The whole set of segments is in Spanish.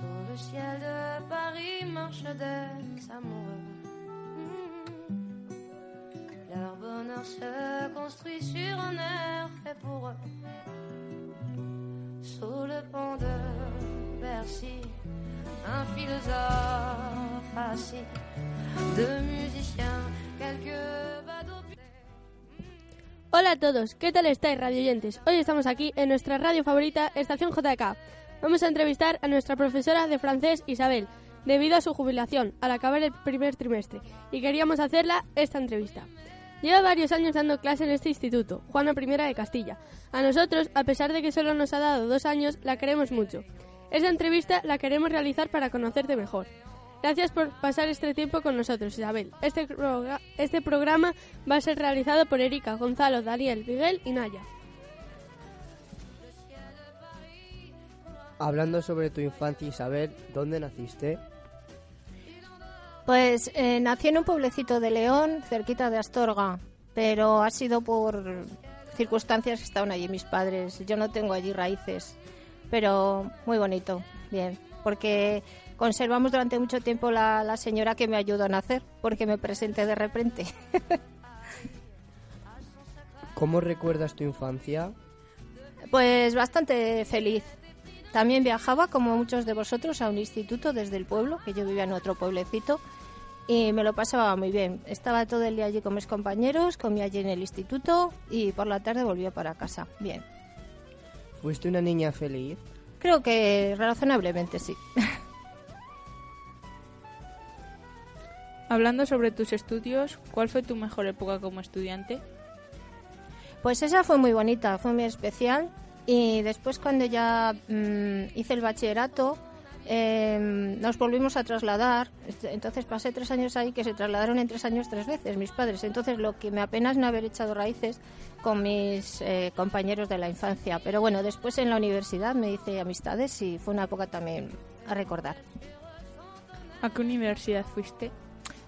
Sur le ciel de Paris marchent des amoureux. Hmm. Leur bonheur se construit sur un air fait pour eux. Sous le pont de Bercy, un philosophe assis, deux musiciens, quelques badauds. Hola a todos, ¿qué tal estáis, radioyentes? Hoy estamos aquí en nuestra radio favorita, Estación JK. Vamos a entrevistar a nuestra profesora de francés, Isabel, debido a su jubilación al acabar el primer trimestre, y queríamos hacerla esta entrevista. Lleva varios años dando clase en este instituto, Juana I de Castilla. A nosotros, a pesar de que solo nos ha dado dos años, la queremos mucho. Esta entrevista la queremos realizar para conocerte mejor. Gracias por pasar este tiempo con nosotros, Isabel. Este, este programa va a ser realizado por Erika, Gonzalo, Daniel, Miguel y Naya. Hablando sobre tu infancia, Isabel, ¿dónde naciste? Pues eh, nací en un pueblecito de León, cerquita de Astorga, pero ha sido por circunstancias que estaban allí mis padres. Yo no tengo allí raíces, pero muy bonito, bien, porque conservamos durante mucho tiempo la, la señora que me ayudó a nacer, porque me presenté de repente. ¿Cómo recuerdas tu infancia? Pues bastante feliz. También viajaba, como muchos de vosotros, a un instituto desde el pueblo, que yo vivía en otro pueblecito, y me lo pasaba muy bien. Estaba todo el día allí con mis compañeros, comía allí en el instituto y por la tarde volvía para casa. Bien. ¿Fuiste una niña feliz? Creo que razonablemente sí. Hablando sobre tus estudios, ¿cuál fue tu mejor época como estudiante? Pues esa fue muy bonita, fue muy especial. Y después cuando ya mm, hice el bachillerato, eh, nos volvimos a trasladar. Entonces pasé tres años ahí que se trasladaron en tres años tres veces mis padres. Entonces lo que me apenas no haber echado raíces con mis eh, compañeros de la infancia. Pero bueno, después en la universidad me hice amistades y fue una época también a recordar. ¿A qué universidad fuiste?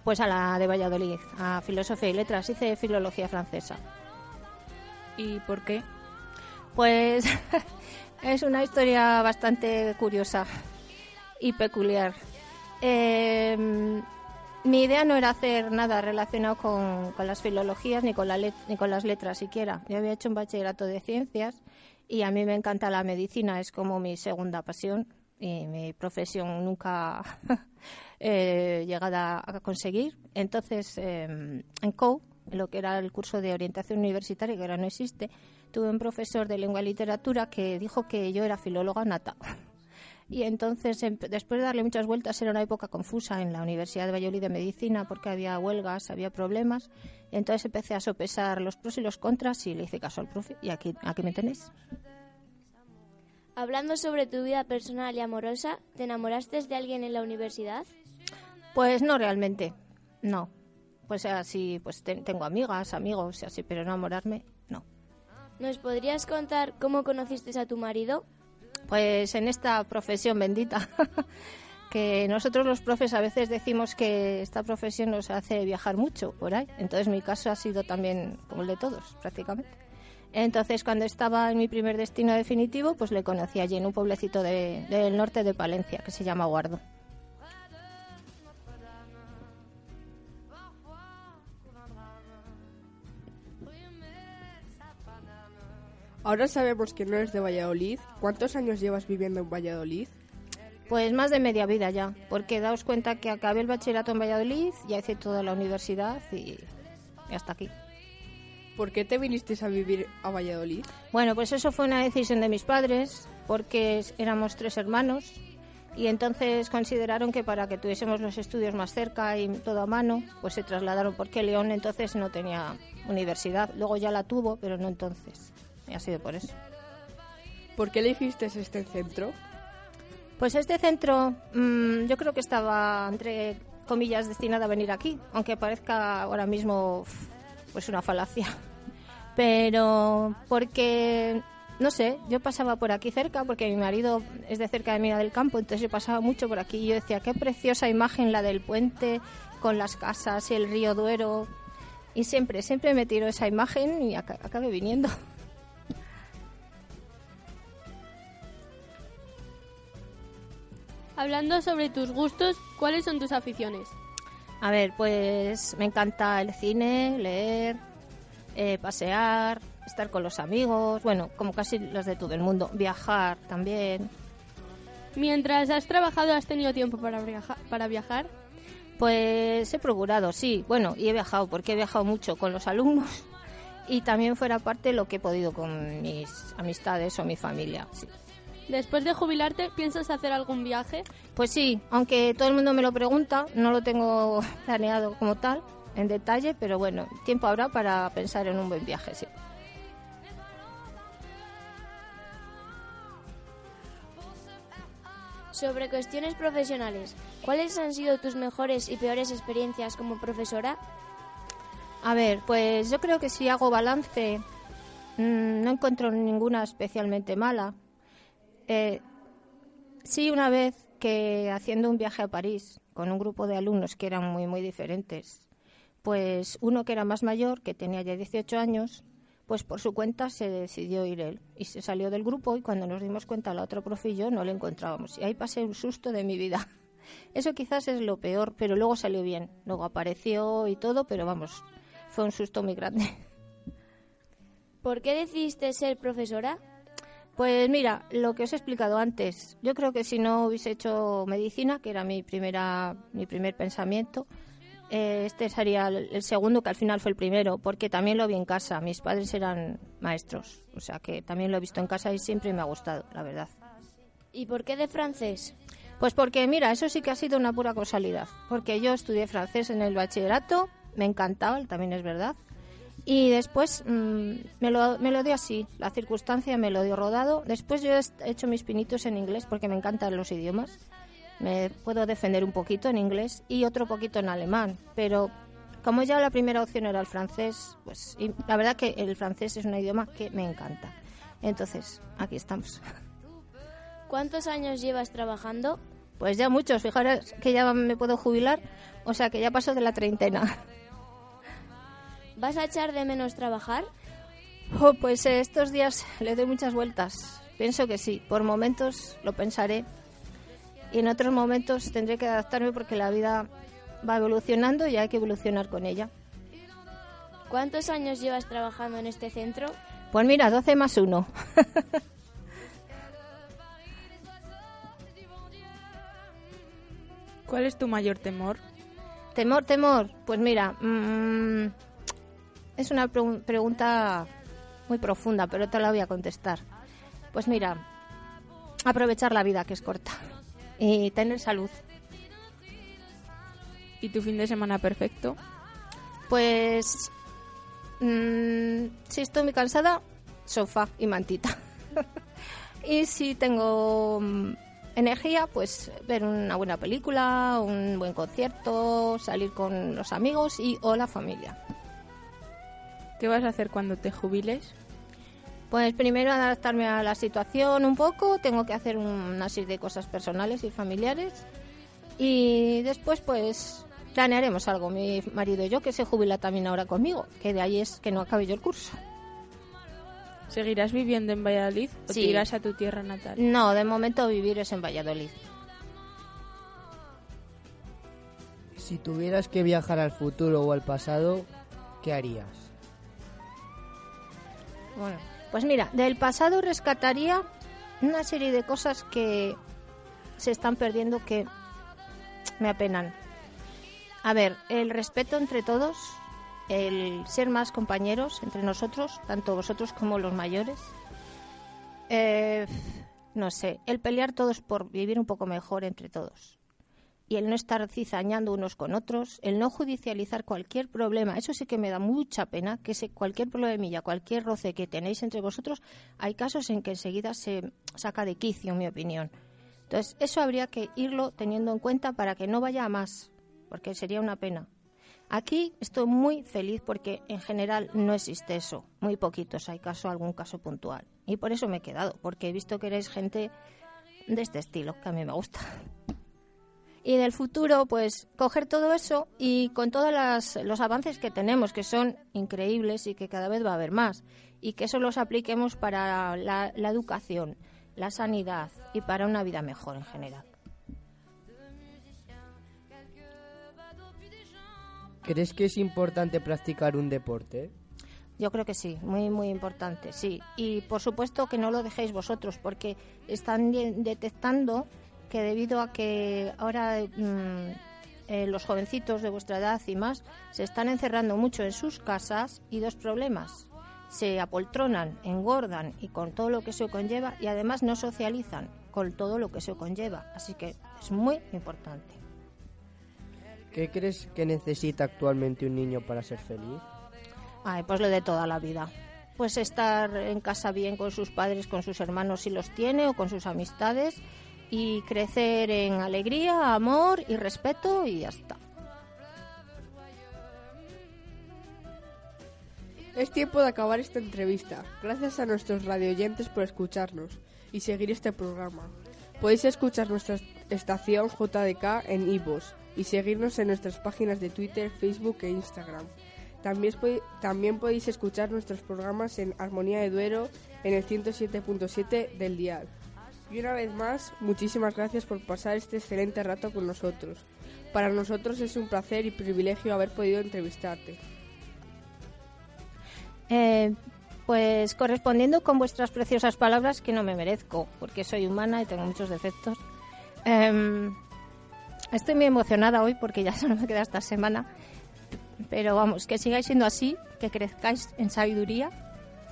Pues a la de Valladolid, a Filosofía y Letras, hice Filología Francesa. ¿Y por qué? Pues es una historia bastante curiosa y peculiar. Eh, mi idea no era hacer nada relacionado con, con las filologías ni con, la let- ni con las letras siquiera. Yo había hecho un bachillerato de ciencias y a mí me encanta la medicina, es como mi segunda pasión y mi profesión nunca he llegado a conseguir. Entonces, eh, en COU, lo que era el curso de orientación universitaria, que ahora no existe, tuve un profesor de lengua y literatura que dijo que yo era filóloga nata. Y entonces, empe- después de darle muchas vueltas, era una época confusa en la Universidad de Valladolid de Medicina porque había huelgas, había problemas. Y entonces empecé a sopesar los pros y los contras y le hice caso al profe. Y aquí, aquí me tenéis. Hablando sobre tu vida personal y amorosa, ¿te enamoraste de alguien en la universidad? Pues no realmente, no. Pues así, pues te- tengo amigas, amigos y así, pero enamorarme. ¿Nos podrías contar cómo conociste a tu marido? Pues en esta profesión bendita, que nosotros los profes a veces decimos que esta profesión nos hace viajar mucho por ahí. Entonces mi caso ha sido también como el de todos, prácticamente. Entonces cuando estaba en mi primer destino definitivo, pues le conocí allí en un pueblecito de- del norte de Palencia, que se llama Guardo. Ahora sabemos que no eres de Valladolid. ¿Cuántos años llevas viviendo en Valladolid? Pues más de media vida ya, porque daos cuenta que acabé el bachillerato en Valladolid, ya hice toda la universidad y, hasta aquí. ¿Por qué te viniste a vivir a Valladolid? Bueno, pues eso fue una decisión de mis padres, porque éramos tres hermanos y entonces consideraron que para que tuviésemos los estudios más cerca y todo a mano, pues se trasladaron porque León entonces no tenía universidad. Luego ya la tuvo, pero no entonces. Y ha sido por eso. ¿Por qué elegiste este centro? Pues este centro mm, yo creo que estaba, entre comillas, destinado a venir aquí, aunque parezca ahora mismo pues una falacia. Pero porque no sé, yo pasaba por aquí cerca porque mi marido es de cerca de Mina del Campo, entonces yo pasaba mucho por aquí y yo decía, qué preciosa imagen la del puente con las casas y el río Duero. Y siempre, siempre me tiro esa imagen y acabé viniendo. Hablando sobre tus gustos, ¿cuáles son tus aficiones? A ver, pues me encanta el cine, leer, eh, pasear, estar con los amigos, bueno, como casi los de todo el mundo, viajar también. Mientras has trabajado, ¿has tenido tiempo para, viajar, para viajar? Pues he procurado, sí, bueno, y he viajado, porque he viajado mucho con los alumnos y también fuera parte lo que he podido con mis amistades o mi familia. Después de jubilarte, ¿piensas hacer algún viaje? Pues sí, aunque todo el mundo me lo pregunta, no lo tengo planeado como tal, en detalle, pero bueno, tiempo habrá para pensar en un buen viaje, sí. Sobre cuestiones profesionales, ¿cuáles han sido tus mejores y peores experiencias como profesora? A ver, pues yo creo que si hago balance, mm, no encuentro ninguna especialmente mala. Eh, sí, una vez que haciendo un viaje a París con un grupo de alumnos que eran muy, muy diferentes, pues uno que era más mayor, que tenía ya 18 años, pues por su cuenta se decidió ir él y se salió del grupo y cuando nos dimos cuenta la otra profe y yo no le encontrábamos y ahí pasé un susto de mi vida. Eso quizás es lo peor, pero luego salió bien. Luego apareció y todo, pero vamos, fue un susto muy grande. ¿Por qué decidiste ser profesora? Pues mira, lo que os he explicado antes, yo creo que si no hubiese hecho medicina, que era mi primera mi primer pensamiento, eh, este sería el segundo, que al final fue el primero, porque también lo vi en casa. Mis padres eran maestros, o sea que también lo he visto en casa y siempre me ha gustado, la verdad. ¿Y por qué de francés? Pues porque, mira, eso sí que ha sido una pura casualidad, porque yo estudié francés en el bachillerato, me encantaba, también es verdad, y después mm, me, lo, me lo dio así, la circunstancia me lo dio rodado. Después yo he hecho mis pinitos en inglés porque me encantan los idiomas me puedo defender un poquito en inglés y otro poquito en alemán, pero como ya la primera opción era el francés, pues y la verdad que el francés es un idioma que me encanta. Entonces, aquí estamos. ¿Cuántos años llevas trabajando? Pues ya muchos, fijaros que ya me puedo jubilar, o sea que ya paso de la treintena. ¿Vas a echar de menos trabajar? Oh, pues eh, estos días le doy muchas vueltas. Pienso que sí, por momentos lo pensaré, y en otros momentos tendré que adaptarme porque la vida va evolucionando y hay que evolucionar con ella. ¿Cuántos años llevas trabajando en este centro? Pues mira, 12 más 1. ¿Cuál es tu mayor temor? Temor, temor. Pues mira, mm, es una pregunta muy profunda, pero te la voy a contestar. Pues mira, aprovechar la vida que es corta y tener salud. ¿Y tu fin de semana perfecto? Pues mmm, si estoy muy cansada, sofá y mantita. y si tengo mm, energía, pues ver una buena película, un buen concierto, salir con los amigos y o la familia. ¿Qué vas a hacer cuando te jubiles? Pues primero adaptarme a la situación un poco, tengo que hacer una serie de cosas personales y familiares y después pues planearemos algo, mi marido y yo, que se jubila también ahora conmigo, que de ahí es que no acabe yo el curso. ¿Seguirás viviendo en Valladolid o sí. irás a tu tierra natal? No, de momento vivir es en Valladolid. Si tuvieras que viajar al futuro o al pasado, ¿qué harías? Bueno, pues mira, del pasado rescataría una serie de cosas que se están perdiendo que me apenan. A ver, el respeto entre todos, el ser más compañeros entre nosotros, tanto vosotros como los mayores. Eh, no sé, el pelear todos por vivir un poco mejor entre todos. Y el no estar cizañando unos con otros, el no judicializar cualquier problema, eso sí que me da mucha pena, que se, cualquier problemilla, cualquier roce que tenéis entre vosotros, hay casos en que enseguida se saca de quicio, en mi opinión. Entonces, eso habría que irlo teniendo en cuenta para que no vaya a más, porque sería una pena. Aquí estoy muy feliz porque en general no existe eso. Muy poquitos hay caso, algún caso puntual. Y por eso me he quedado, porque he visto que eres gente de este estilo, que a mí me gusta. Y en el futuro, pues coger todo eso y con todos los avances que tenemos, que son increíbles y que cada vez va a haber más, y que eso los apliquemos para la, la educación, la sanidad y para una vida mejor en general. ¿Crees que es importante practicar un deporte? Yo creo que sí, muy, muy importante, sí. Y por supuesto que no lo dejéis vosotros, porque están de- detectando que debido a que ahora mm, eh, los jovencitos de vuestra edad y más se están encerrando mucho en sus casas y dos problemas. Se apoltronan, engordan y con todo lo que eso conlleva y además no socializan con todo lo que eso conlleva. Así que es muy importante. ¿Qué crees que necesita actualmente un niño para ser feliz? Ay, pues lo de toda la vida. Pues estar en casa bien con sus padres, con sus hermanos si los tiene o con sus amistades y crecer en alegría, amor y respeto y ya está. Es tiempo de acabar esta entrevista. Gracias a nuestros radioyentes por escucharnos y seguir este programa. Podéis escuchar nuestra estación JDK en iVoox y seguirnos en nuestras páginas de Twitter, Facebook e Instagram. También, también podéis escuchar nuestros programas en Armonía de Duero en el 107.7 del dial. Y una vez más, muchísimas gracias por pasar este excelente rato con nosotros. Para nosotros es un placer y privilegio haber podido entrevistarte. Eh, pues correspondiendo con vuestras preciosas palabras, que no me merezco, porque soy humana y tengo muchos defectos. em, estoy muy emocionada hoy porque ya solo me queda esta semana. Pero vamos, que sigáis siendo así, que crezcáis en sabiduría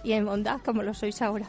y en bondad como lo sois ahora.